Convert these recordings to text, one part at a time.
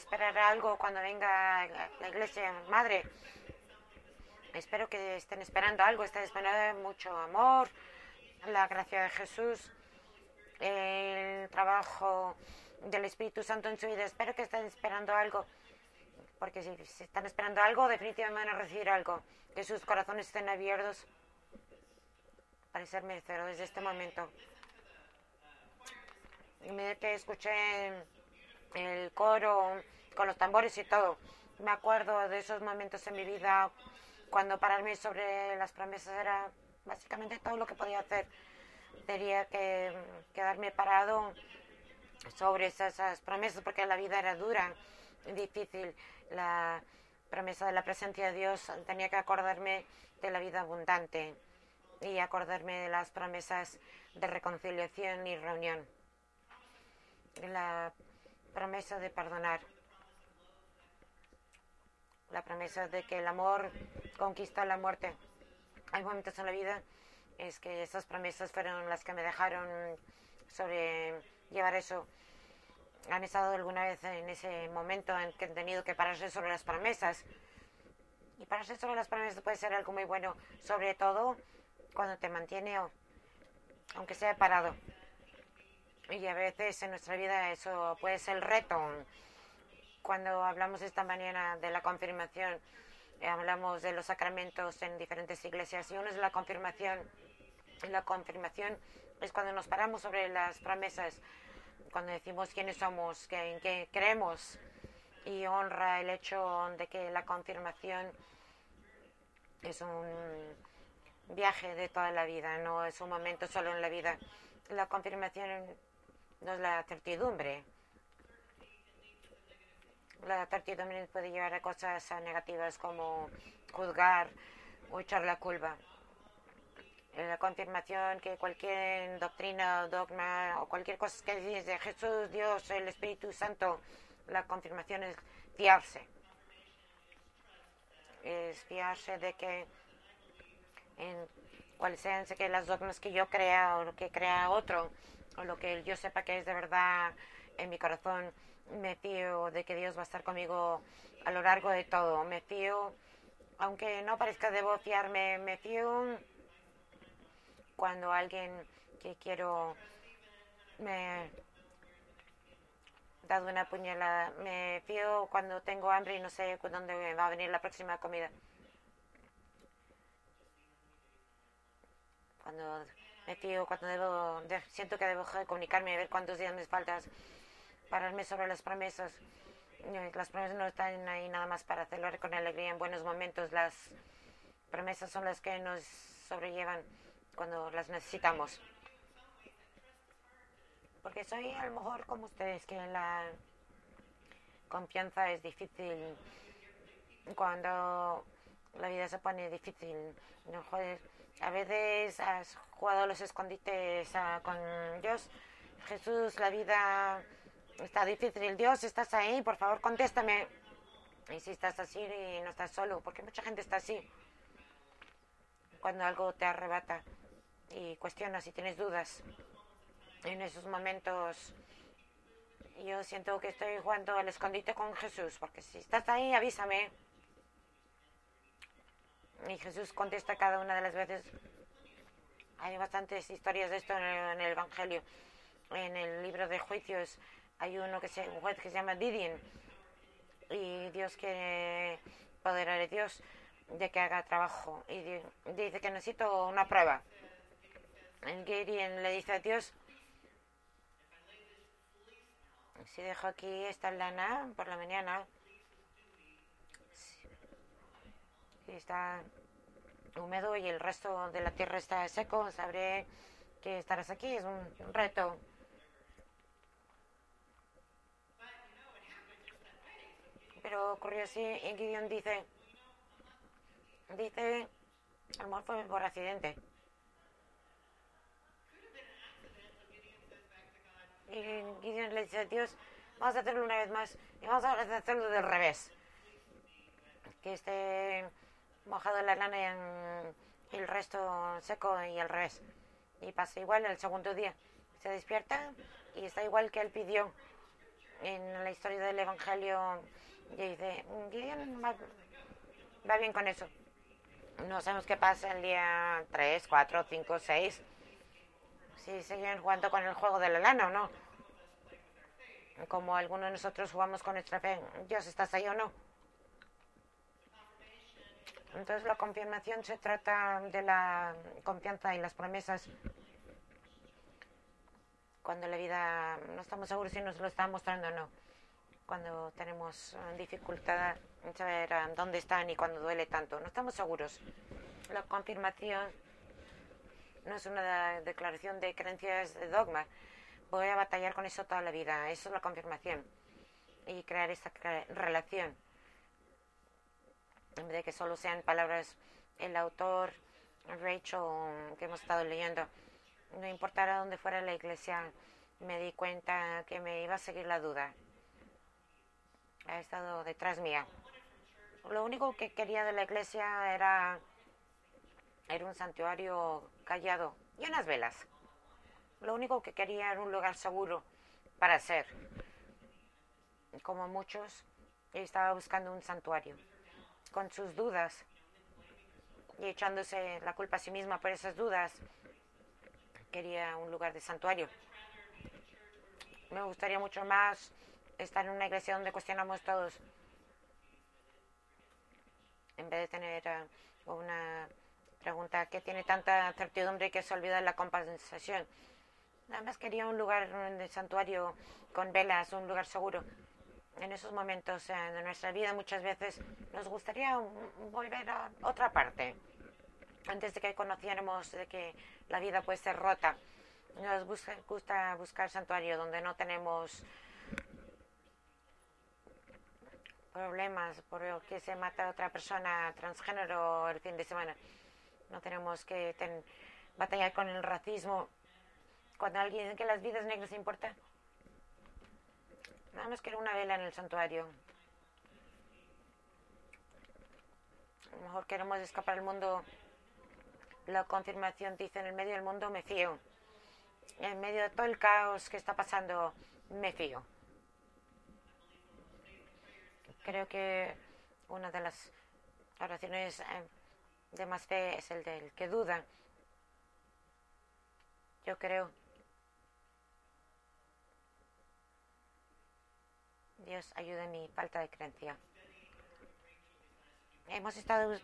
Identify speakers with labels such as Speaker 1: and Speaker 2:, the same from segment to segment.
Speaker 1: esperar algo cuando venga la iglesia madre. Espero que estén esperando algo, estén esperando mucho amor, la gracia de Jesús, el trabajo del Espíritu Santo en su vida. Espero que estén esperando algo, porque si, están esperando algo, definitivamente van a recibir algo. Que sus corazones estén abiertos para ser merecedores desde este momento. Y que escuché el coro con los tambores y todo, me acuerdo de esos momentos en mi vida cuando pararme sobre las promesas era básicamente todo lo que podía hacer. Tenía que quedarme parado sobre esas, promesas porque la vida era dura, difícil. La promesa de la presencia de Dios tenía que acordarme de la vida abundante y acordarme de las promesas de reconciliación y reunión. La promesa de perdonar. La promesa de que el amor conquista la muerte. Hay momentos en la vida es que esas promesas fueron las que me dejaron sobre llevar eso. ¿Han estado alguna vez en ese momento en que han tenido que pararse sobre las promesas? Y pararse sobre las promesas puede ser algo muy bueno, sobre todo cuando te mantiene, aunque sea parado. Y a veces en nuestra vida eso puede ser el reto. Cuando hablamos esta mañana de la confirmación, eh, hablamos de los sacramentos en diferentes iglesias y uno es la confirmación. La confirmación es cuando nos paramos sobre las promesas, cuando decimos quiénes somos, que, en qué creemos y honra el hecho de que la confirmación es un viaje de toda la vida, no es un momento solo en la vida. La confirmación no es la certidumbre. La certidumbre puede llevar a cosas negativas como juzgar o echar la culpa. La confirmación que cualquier doctrina, dogma o cualquier cosa que dice Jesús, Dios, el Espíritu Santo, la confirmación es fiarse. Es fiarse de que en cuáles sean que las dogmas que yo crea o que crea otro o lo que yo sepa que es de verdad en mi corazón me fío de que Dios va a estar conmigo a lo largo de todo. Me fío aunque no parezca debo fiarme me fío cuando alguien que quiero me dado una puñalada. Me fío cuando tengo hambre y no sé dónde va a venir la próxima comida. Cuando me fío, cuando debo, siento que debo comunicarme, ver cuántos días me faltan, pararme sobre las promesas. Las promesas no están ahí nada más para celebrar con alegría en buenos momentos. Las promesas son las que nos sobrellevan cuando las necesitamos. Porque soy a lo mejor como ustedes, que la confianza es difícil cuando la vida se pone difícil. No, joder, a veces has jugado los escondites con Dios. Jesús, la vida está difícil. Dios, ¿estás ahí? Por favor, contéstame. Y si estás así y no estás solo, porque mucha gente está así. Cuando algo te arrebata y cuestionas y tienes dudas. En esos momentos yo siento que estoy jugando al escondite con Jesús, porque si estás ahí, avísame. Y Jesús contesta cada una de las veces. Hay bastantes historias de esto en el, Evangelio. En el libro de juicios hay uno que se, un juez que se llama Didion. Y Dios quiere poder a Dios de que haga trabajo. Y dice que necesito una prueba. Gideon le dice a Dios, si dejo aquí esta lana por la mañana, está húmedo y el resto de la tierra está seco, sabré que estarás aquí. Es un reto. Pero ocurrió así y Gideon dice, dice, a lo fue por accidente. Y Gideon le dice a Dios, vamos a hacerlo una vez más y vamos a hacerlo del revés. Que este mojado la lana y el resto seco y al revés. Y pasa igual el segundo día. Se despierta y está igual que él pidió. en la historia del Evangelio, y dice, Gideon va, va bien con eso. No sabemos qué pasa el día 3, 4, 5, 6. Si siguen jugando con el juego de la lana o no. Como algunos de nosotros jugamos con nuestra fe. Dios, ¿estás ahí o no? Entonces la confirmación se trata de la confianza y las promesas. Cuando la vida no estamos seguros si nos lo está mostrando o no. Cuando tenemos dificultad en saber dónde están y cuando duele tanto. No estamos seguros. La confirmación no es una declaración de creencias de dogma. Voy a batallar con eso toda la vida. Eso es la confirmación. Y crear esta relación en vez de que solo sean palabras el autor, Rachel, que hemos estado leyendo. No importara dónde fuera la iglesia, me di cuenta que me iba a seguir la duda. Ha estado detrás mía. Lo único que quería de la iglesia era, era un santuario callado y unas velas. Lo único que quería era un lugar seguro para ser. Como muchos, estaba buscando un santuario con sus dudas y echándose la culpa a sí misma por esas dudas. Quería un lugar de santuario. Me gustaría mucho más estar en una iglesia donde cuestionamos todos. En vez de tener uh, una pregunta que tiene tanta certidumbre que se olvida la compensación. Nada más quería un lugar de santuario con velas, un lugar seguro en esos momentos de nuestra vida muchas veces nos gustaría volver a otra parte. Antes de que conociéramos de que la vida puede ser rota, nos gusta buscar santuario donde no tenemos problemas por que se mata a otra persona transgénero el fin de semana. No tenemos que batallar con el racismo. Cuando alguien dice que las vidas negras importan, Nada más que una vela en el santuario. A lo mejor queremos escapar al mundo. La confirmación dice, en el medio del mundo me fío. En medio de todo el caos que está pasando, me fío. Creo que una de las oraciones eh, de más fe es el del que duda. Yo creo Dios ayude mi falta de creencia. Hemos estado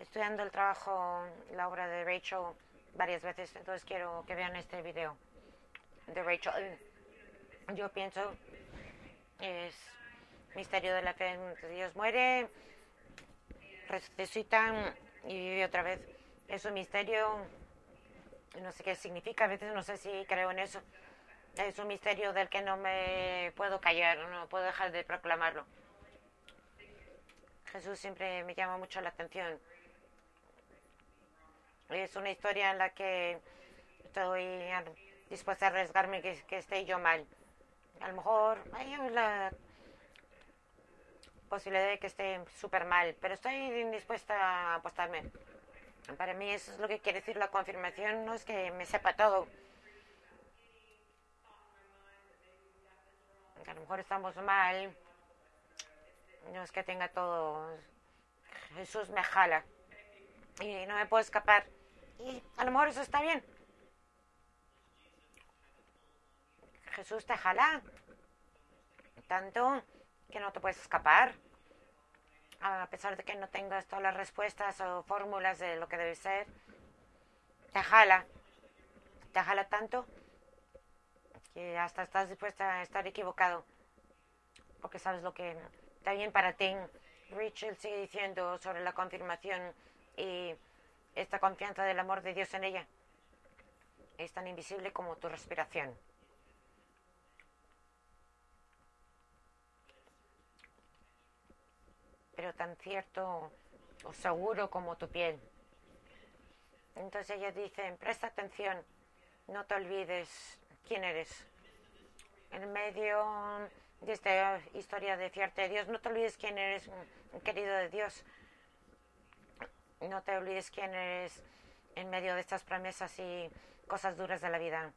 Speaker 1: estudiando el trabajo, la obra de Rachel varias veces, entonces quiero que vean este video de Rachel. Yo pienso es misterio de la fe. Dios muere, resucita y vive otra vez. Es un misterio, no sé qué significa, a veces no sé si creo en eso es un misterio del que no me puedo callar, no puedo dejar de proclamarlo. Jesús siempre me llama mucho la atención. Es una historia en la que estoy dispuesta a arriesgarme que, esté yo mal. A lo mejor hay la posibilidad de que esté súper mal, pero estoy dispuesta a apostarme. Para mí eso es lo que quiere decir la confirmación, no es que me sepa todo a lo mejor estamos mal, no es que tenga todo, Jesús me jala y no me puedo escapar. Y a lo mejor eso está bien. Jesús te jala tanto que no te puedes escapar. A pesar de que no tengas todas las respuestas o fórmulas de lo que debe ser, te jala. Te jala tanto que hasta estás dispuesta a estar equivocado porque sabes lo que está bien para ti. Rachel sigue diciendo sobre la confirmación y esta confianza del amor de Dios en ella. Es tan invisible como tu respiración. Pero tan cierto o seguro como tu piel. Entonces ella dice, presta atención, no te olvides quién eres. En medio de esta historia de fiarte de Dios, no te olvides quién eres, querido de Dios. No te olvides quién eres en medio de estas promesas y cosas duras de la vida.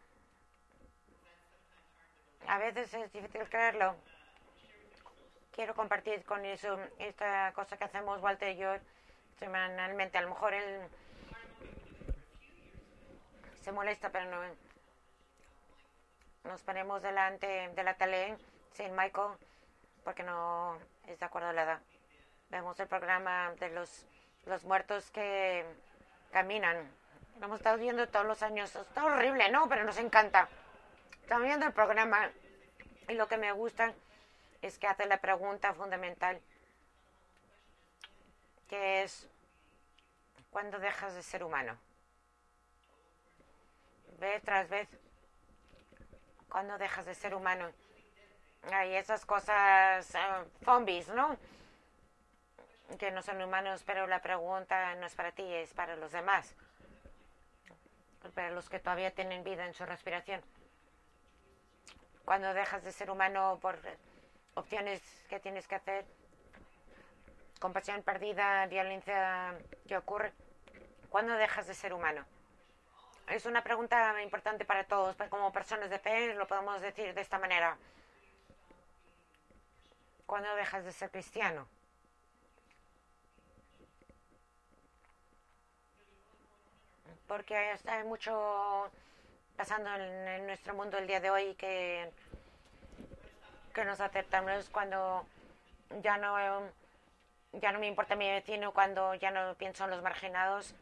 Speaker 1: A veces es difícil creerlo. Quiero compartir con eso esta cosa que hacemos Walter y yo semanalmente. A lo mejor él se molesta, pero no. Nos ponemos delante de la tele sin Michael porque no es de acuerdo a la edad. Vemos el programa de los, los muertos que caminan. Lo hemos estado viendo todos los años. Está horrible, ¿no? Pero nos encanta. Estamos viendo el programa y lo que me gusta es que hace la pregunta fundamental, que es, ¿cuándo dejas de ser humano? Vez tras vez, ¿cuándo dejas de ser humano? Hay esas cosas uh, zombies, ¿no? Que no son humanos, pero la pregunta no es para ti, es para los demás. Para los que todavía tienen vida en su respiración. Cuando dejas de ser humano por opciones que tienes que hacer, compasión perdida, violencia que ocurre, ¿cuándo dejas de ser humano? Es una pregunta importante para todos, como personas de fe lo podemos decir de esta manera. ¿Cuándo dejas de ser cristiano? Porque hay mucho pasando en, nuestro mundo el día de hoy que, que nos aceptamos cuando ya no, ya no me importa mi vecino, cuando ya no pienso en los marginados,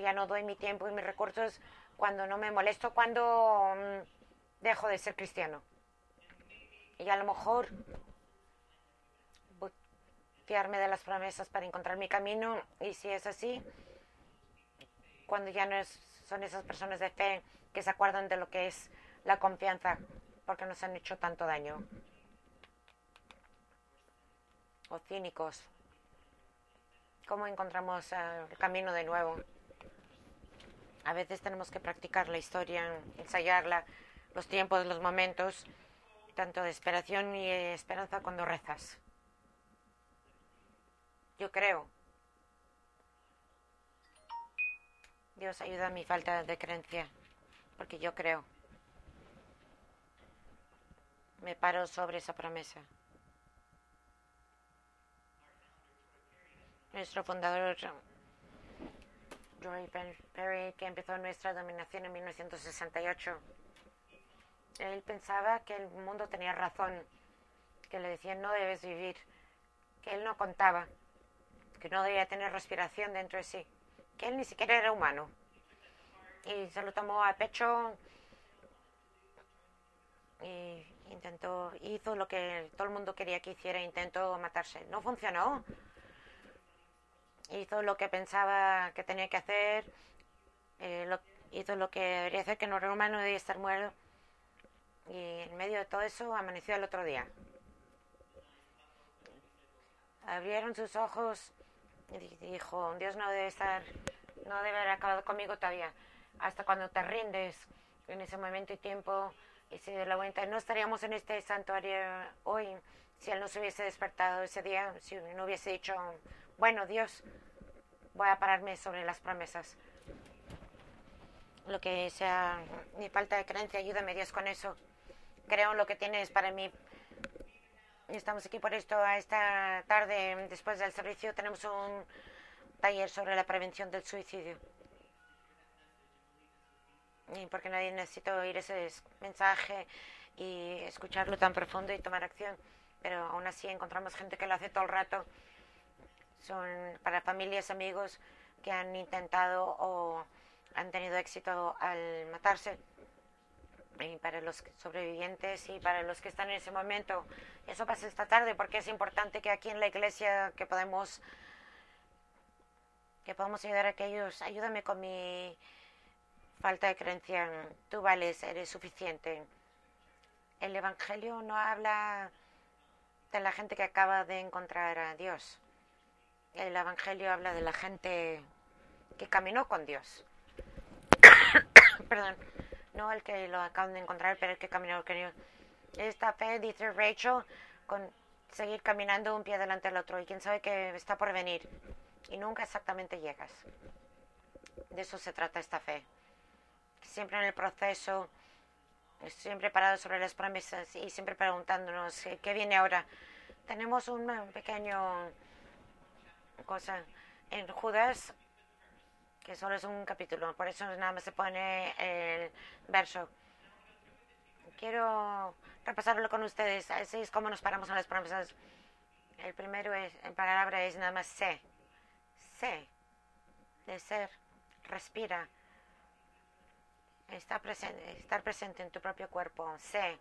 Speaker 1: ya no doy mi tiempo y mis recursos, cuando no me molesto, cuando mm, dejo de ser cristiano. Y a lo mejor fiarme de las promesas para encontrar mi camino y si es así, cuando ya no son esas personas de fe que se acuerdan de lo que es la confianza porque nos han hecho tanto daño. O cínicos. ¿Cómo encontramos el camino de nuevo? A veces tenemos que practicar la historia, ensayarla, los tiempos, los momentos, tanto de esperación y esperanza cuando rezas. Yo creo. Dios ayuda a mi falta de creencia, porque yo creo. Me paro sobre esa promesa. Nuestro fundador, Joy Perry, que empezó nuestra dominación en 1968, él pensaba que el mundo tenía razón, que le decían no debes vivir, que él no contaba que no debía tener respiración dentro de sí, que él ni siquiera era humano. Y se lo tomó a pecho y intentó, hizo lo que todo el mundo quería que hiciera, intentó matarse. No funcionó. Hizo lo que pensaba que tenía que hacer, eh, hizo lo que debería hacer, que no era humano, debía estar muerto. Y en medio de todo eso amaneció el otro día. Abrieron sus ojos dijo, Dios no debe estar, no debe haber acabado conmigo todavía. Hasta cuando te rindes en ese momento y tiempo y se de la vuelta, no estaríamos en este santuario hoy si Él no se hubiese despertado ese día, si no hubiese dicho, bueno, Dios, voy a pararme sobre las promesas. Lo que sea mi falta de creencia, ayúdame Dios con eso. Creo en lo que tienes para mí Estamos aquí por esto. Esta tarde, después del servicio, tenemos un taller sobre la prevención del suicidio. Y porque nadie necesita oír ese mensaje y escucharlo tan profundo y tomar acción. Pero aún así encontramos gente que lo hace todo el rato. Son para familias, amigos que han intentado o han tenido éxito al matarse y para los sobrevivientes y para los que están en ese momento. Eso pasa esta tarde porque es importante que aquí en la iglesia que podemos que podamos ayudar a aquellos. Ayúdame con mi falta de creencia. Tú vales, eres suficiente. El Evangelio no habla de la gente que acaba de encontrar a Dios. El Evangelio habla de la gente que caminó con Dios. Perdón no el que lo acaban de encontrar, pero el que caminó con Dios. Esta fe, dice Rachel, con seguir caminando un pie delante del otro y quién sabe que está por venir y nunca exactamente llegas. De eso se trata esta fe. Siempre en el proceso siempre parado sobre las promesas y siempre preguntándonos qué viene ahora. Tenemos un pequeño cosa en Judas que solo es un capítulo, por eso nada más se pone el verso. Quiero repasarlo con ustedes, así es como nos paramos en las promesas. El primero es, en palabra es nada más sé, sé, de ser, respira, está presente, estar presente en tu propio cuerpo, sé.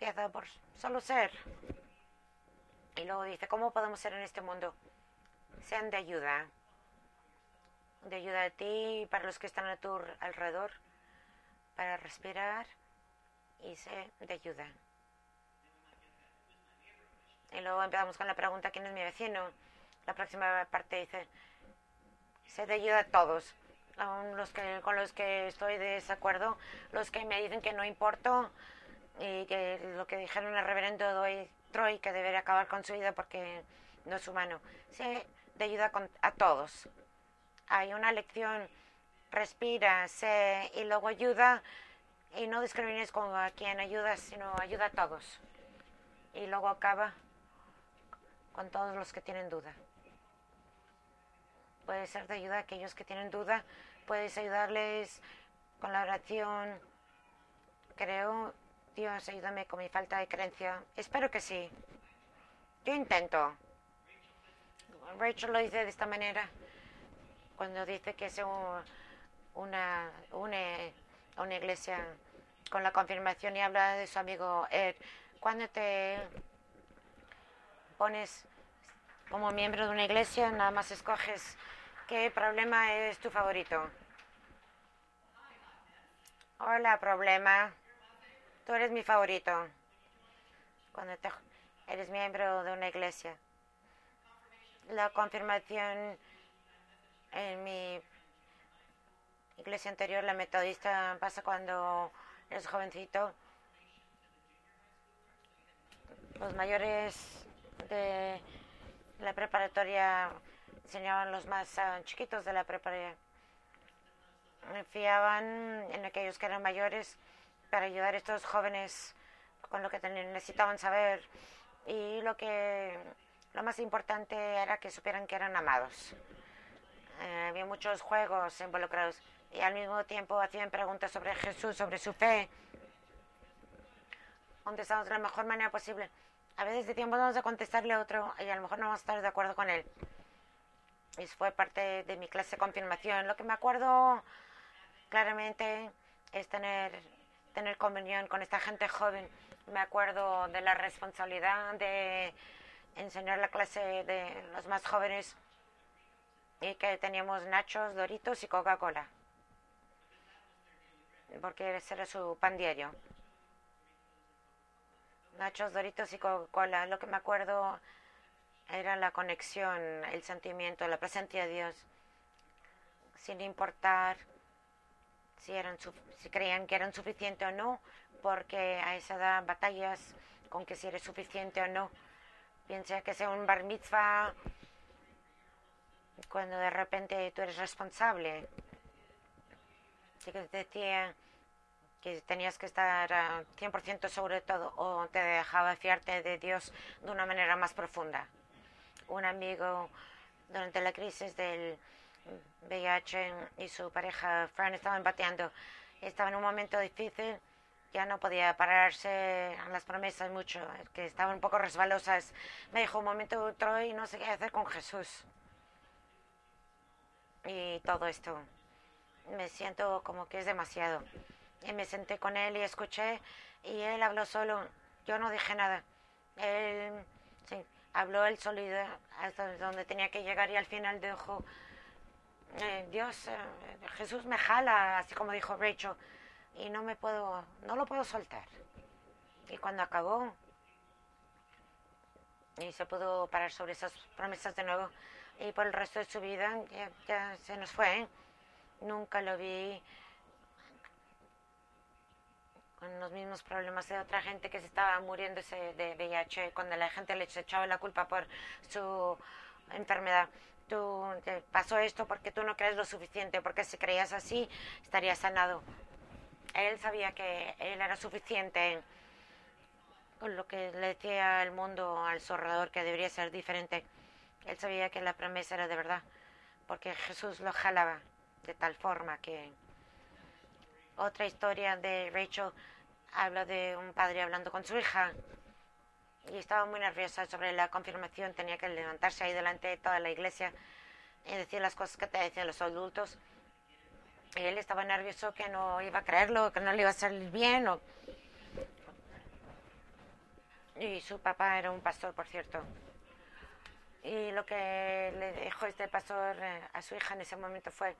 Speaker 1: Empieza por solo ser. Y luego dice, ¿cómo podemos ser en este mundo? Sean de ayuda de ayuda a ti y para los que están a tu alrededor, para respirar y ser de ayuda. Y luego empezamos con la pregunta, ¿quién es mi vecino? La próxima parte dice, sé de ayuda a todos, aún los que, con los que estoy de desacuerdo, los que me dicen que no importo y que lo que dijeron el reverendo Troy, que debería acabar con su vida porque no es humano. Sé de ayuda a todos hay una lección, respira, sé y luego ayuda y no discrimines con a quien ayudas, sino ayuda a todos. Y luego acaba con todos los que tienen duda. Puede ser de ayuda a aquellos que tienen duda, puedes ayudarles con la oración. Creo, Dios, ayúdame con mi falta de creencia. Espero que sí. Yo intento. Rachel lo dice de esta manera cuando dice que es una, une una iglesia con la confirmación y habla de su amigo Ed, cuando te pones como miembro de una iglesia, nada más escoges qué problema es tu favorito. Hola, problema. Tú eres mi favorito. Cuando eres miembro de una iglesia. La confirmación en mi iglesia anterior, la metodista, pasa cuando eres jovencito. Los mayores de la preparatoria enseñaban los más ah, chiquitos de la preparatoria. Me fiaban en aquellos que eran mayores para ayudar a estos jóvenes con lo que necesitaban saber y lo que lo más importante era que supieran que eran amados. Eh, había muchos juegos involucrados y al mismo tiempo hacían preguntas sobre Jesús, sobre su fe. Contestamos de la mejor manera posible. A veces decíamos vamos a contestarle a otro y a lo mejor no vamos a estar de acuerdo con él. Y fue parte de mi clase de confirmación. Lo que me acuerdo claramente es tener, tener comunión con esta gente joven. Me acuerdo de la responsabilidad de enseñar la clase de los más jóvenes y que teníamos nachos, doritos y Coca-Cola. Porque ese era su pan diario. Nachos, doritos y Coca-Cola. Lo que me acuerdo era la conexión, el sentimiento, la presencia de Dios. Sin importar si, eran, si creían que eran suficientes o no, porque a esa edad batallas con que si eres suficiente o no. Piensa que sea un bar mitzvah cuando de repente tú eres responsable. Sí que te decía que tenías que estar 100% seguro de todo o te dejaba fiarte de Dios de una manera más profunda. Un amigo durante la crisis del VIH y su pareja Fran estaban bateando. Estaba en un momento difícil, ya no podía pararse en las promesas mucho, que estaban un poco resbalosas. Me dijo un momento otro y no sé qué hacer con Jesús y todo esto. Me siento como que es demasiado. Y me senté con él y escuché y él habló solo. Yo no dije nada. Él sí, habló él solo hasta donde tenía que llegar y al final dijo, eh, Dios, eh, Jesús me jala, así como dijo Rachel, y no me puedo, no lo puedo soltar. Y cuando acabó y se pudo parar sobre esas promesas de nuevo, y por el resto de su vida ya, se nos fue. Nunca lo vi con los mismos problemas de otra gente que se estaba muriéndose de VIH cuando la gente le echaba la culpa por su enfermedad. Tú te pasó esto porque tú no crees lo suficiente, porque si creías así estarías sanado. Él sabía que él era suficiente con lo que le decía el mundo al zorrador que debería ser diferente. Él sabía que la promesa era de verdad, porque Jesús lo jalaba de tal forma que... Otra historia de Rachel habla de un padre hablando con su hija y estaba muy nerviosa sobre la confirmación. Tenía que levantarse ahí delante de toda la iglesia y decir las cosas que te decían los adultos. él estaba nervioso que no iba a creerlo, que no le iba a salir bien. Y su papá era un pastor, por cierto. Y lo que le dijo este pastor eh, a su hija en ese momento fue,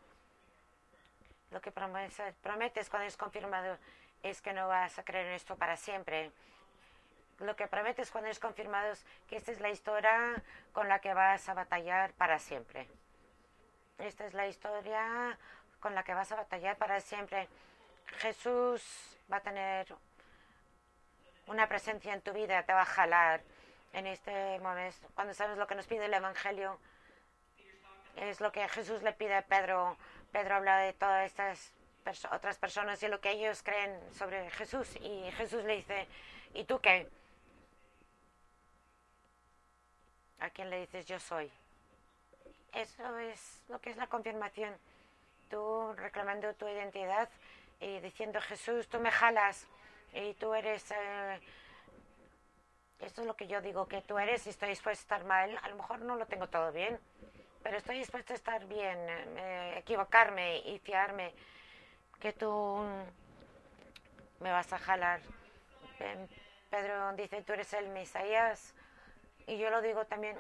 Speaker 1: lo que prometes cuando es confirmado es que no vas a creer en esto para siempre. Lo que prometes cuando es confirmado es que esta es la historia con la que vas a batallar para siempre. Esta es la historia con la que vas a batallar para siempre. Jesús va a tener una presencia en tu vida, te va a jalar en este momento. Cuando sabes lo que nos pide el Evangelio, es lo que Jesús le pide a Pedro Pedro habla de todas estas otras personas y lo que ellos creen sobre Jesús. Y Jesús le dice, ¿y tú qué? ¿A quién le dices yo soy? Eso es lo que es la confirmación. Tú reclamando tu identidad y diciendo, Jesús, tú me jalas y tú eres... Eh, esto es lo que yo digo que tú eres y estoy dispuesto a estar mal. A lo mejor no lo tengo todo bien, pero estoy dispuesto a estar bien, eh, equivocarme y fiarme que tú me vas a jalar. Pedro dice, tú eres el Mesías, y yo lo digo también.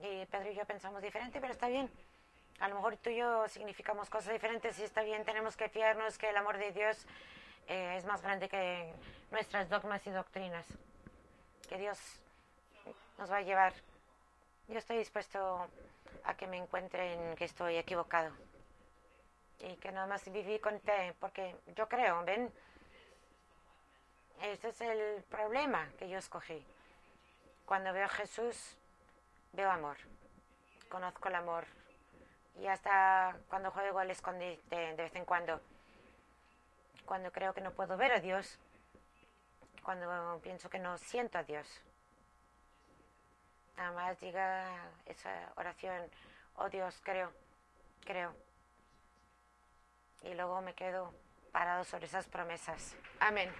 Speaker 1: Y Pedro y yo pensamos diferente, pero está bien. A lo mejor tú y yo significamos cosas diferentes y está bien, tenemos que fiarnos que el amor de Dios eh, es más grande que nuestras dogmas y doctrinas. Que Dios nos va a llevar yo estoy dispuesto a que me encuentren que estoy equivocado y que nada más viví con fe, porque yo creo, ¿ven? Ese es el problema que yo escogí. Cuando veo a Jesús, veo amor, conozco el amor. Y hasta cuando juego al escondite de vez en cuando, cuando creo que no puedo ver a Dios, cuando pienso que no siento a Dios nada más diga esa oración, oh Dios, creo, creo. Y luego me quedo parado sobre esas promesas. Amén.